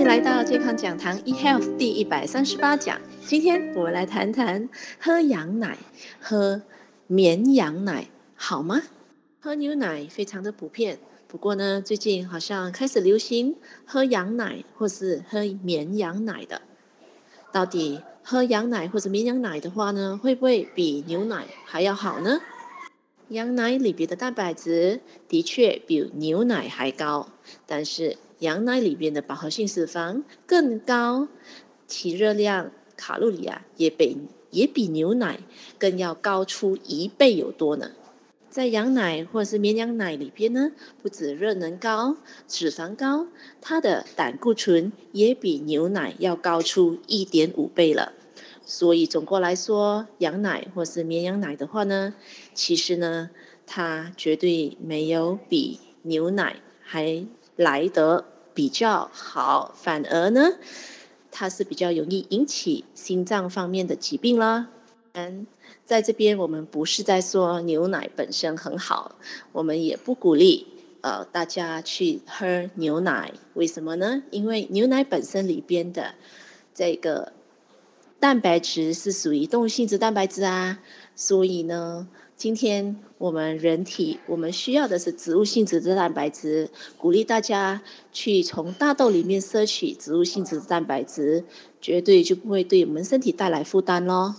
迎来到健康讲堂 eHealth 第一百三十八讲，今天我们来谈谈喝羊奶、喝绵羊奶好吗？喝牛奶非常的普遍，不过呢，最近好像开始流行喝羊奶或是喝绵羊奶的。到底喝羊奶或者绵羊奶的话呢，会不会比牛奶还要好呢？羊奶里边的蛋白质的确比牛奶还高，但是羊奶里边的饱和性脂肪更高，其热量卡路里啊也比也比牛奶更要高出一倍有多呢。在羊奶或是绵羊奶里边呢，不止热能高、脂肪高，它的胆固醇也比牛奶要高出一点五倍了。所以总过来说，羊奶或是绵羊奶的话呢，其实呢，它绝对没有比牛奶还来得比较好，反而呢，它是比较容易引起心脏方面的疾病啦。嗯，在这边我们不是在说牛奶本身很好，我们也不鼓励呃大家去喝牛奶。为什么呢？因为牛奶本身里边的这个。蛋白质是属于动物性质蛋白质啊，所以呢，今天我们人体我们需要的是植物性质的蛋白质，鼓励大家去从大豆里面摄取植物性质的蛋白质，绝对就不会对我们身体带来负担喽。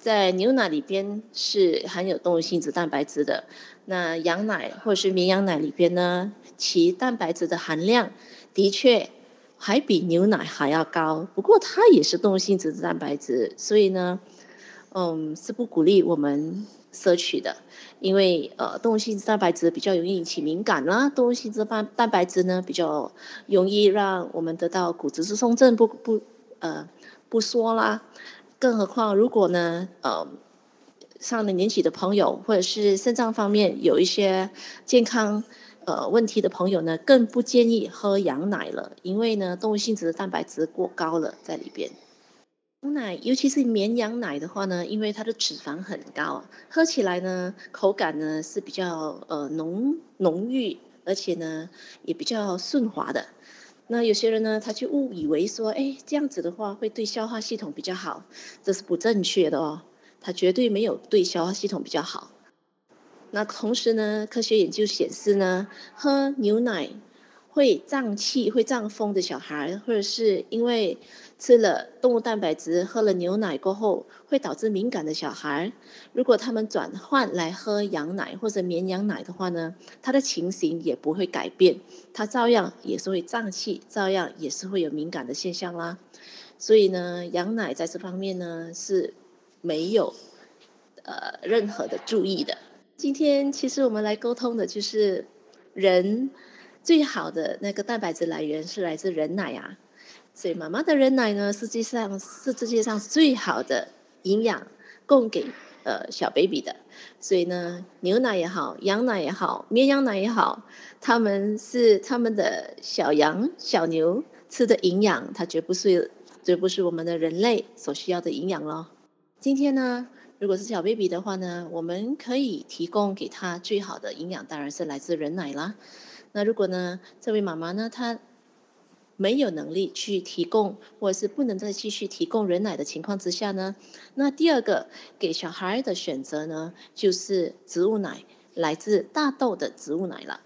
在牛奶里边是含有动物性质蛋白质的，那羊奶或是绵羊奶里边呢，其蛋白质的含量的确。还比牛奶还要高，不过它也是动物性质的蛋白质，所以呢，嗯，是不鼓励我们摄取的，因为呃，动物性质蛋白质比较容易引起敏感啦，动物性质蛋蛋白质呢比较容易让我们得到骨质疏松症不不呃不说啦，更何况如果呢呃上了年纪的朋友或者是肾脏方面有一些健康。呃，问题的朋友呢，更不建议喝羊奶了，因为呢，动物性质的蛋白质过高了在里边。牛奶，尤其是绵羊奶的话呢，因为它的脂肪很高，喝起来呢，口感呢是比较呃浓浓郁，而且呢也比较顺滑的。那有些人呢，他就误以为说，哎，这样子的话会对消化系统比较好，这是不正确的哦，它绝对没有对消化系统比较好。那同时呢，科学研究显示呢，喝牛奶会胀气、会胀风的小孩，或者是因为吃了动物蛋白质、喝了牛奶过后会导致敏感的小孩，如果他们转换来喝羊奶或者绵羊奶的话呢，他的情形也不会改变，他照样也是会胀气，照样也是会有敏感的现象啦。所以呢，羊奶在这方面呢是没有呃任何的注意的。今天其实我们来沟通的就是人最好的那个蛋白质来源是来自人奶啊，所以妈妈的人奶呢，实际上是世界上最好的营养供给呃小 baby 的。所以呢，牛奶也好，羊奶也好，绵羊奶也好，他们是他们的小羊小牛吃的营养，它绝不是绝不是我们的人类所需要的营养咯。今天呢，如果是小 baby 的话呢，我们可以提供给他最好的营养，当然是来自人奶啦。那如果呢，这位妈妈呢，她没有能力去提供，或者是不能再继续提供人奶的情况之下呢，那第二个给小孩的选择呢，就是植物奶，来自大豆的植物奶了。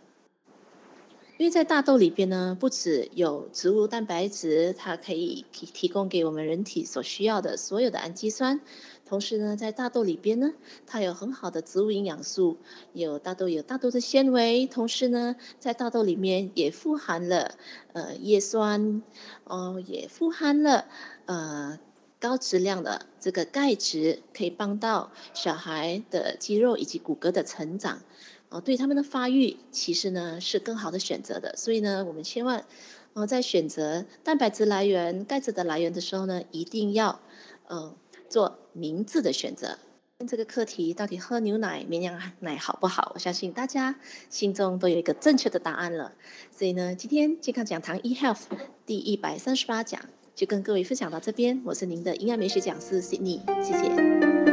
因为在大豆里边呢，不只有植物蛋白质，它可以提提供给我们人体所需要的所有的氨基酸，同时呢，在大豆里边呢，它有很好的植物营养素，有大豆有大豆的纤维，同时呢，在大豆里面也富含了呃叶酸，哦，也富含了呃高质量的这个钙质，可以帮到小孩的肌肉以及骨骼的成长。哦，对他们的发育其实呢是更好的选择的，所以呢，我们千万哦在选择蛋白质来源、钙质的来源的时候呢，一定要呃做明智的选择。这个课题到底喝牛奶、绵羊奶好不好？我相信大家心中都有一个正确的答案了。所以呢，今天健康讲堂 eHealth 第一百三十八讲就跟各位分享到这边，我是您的营养美学讲师 Sydney，谢谢。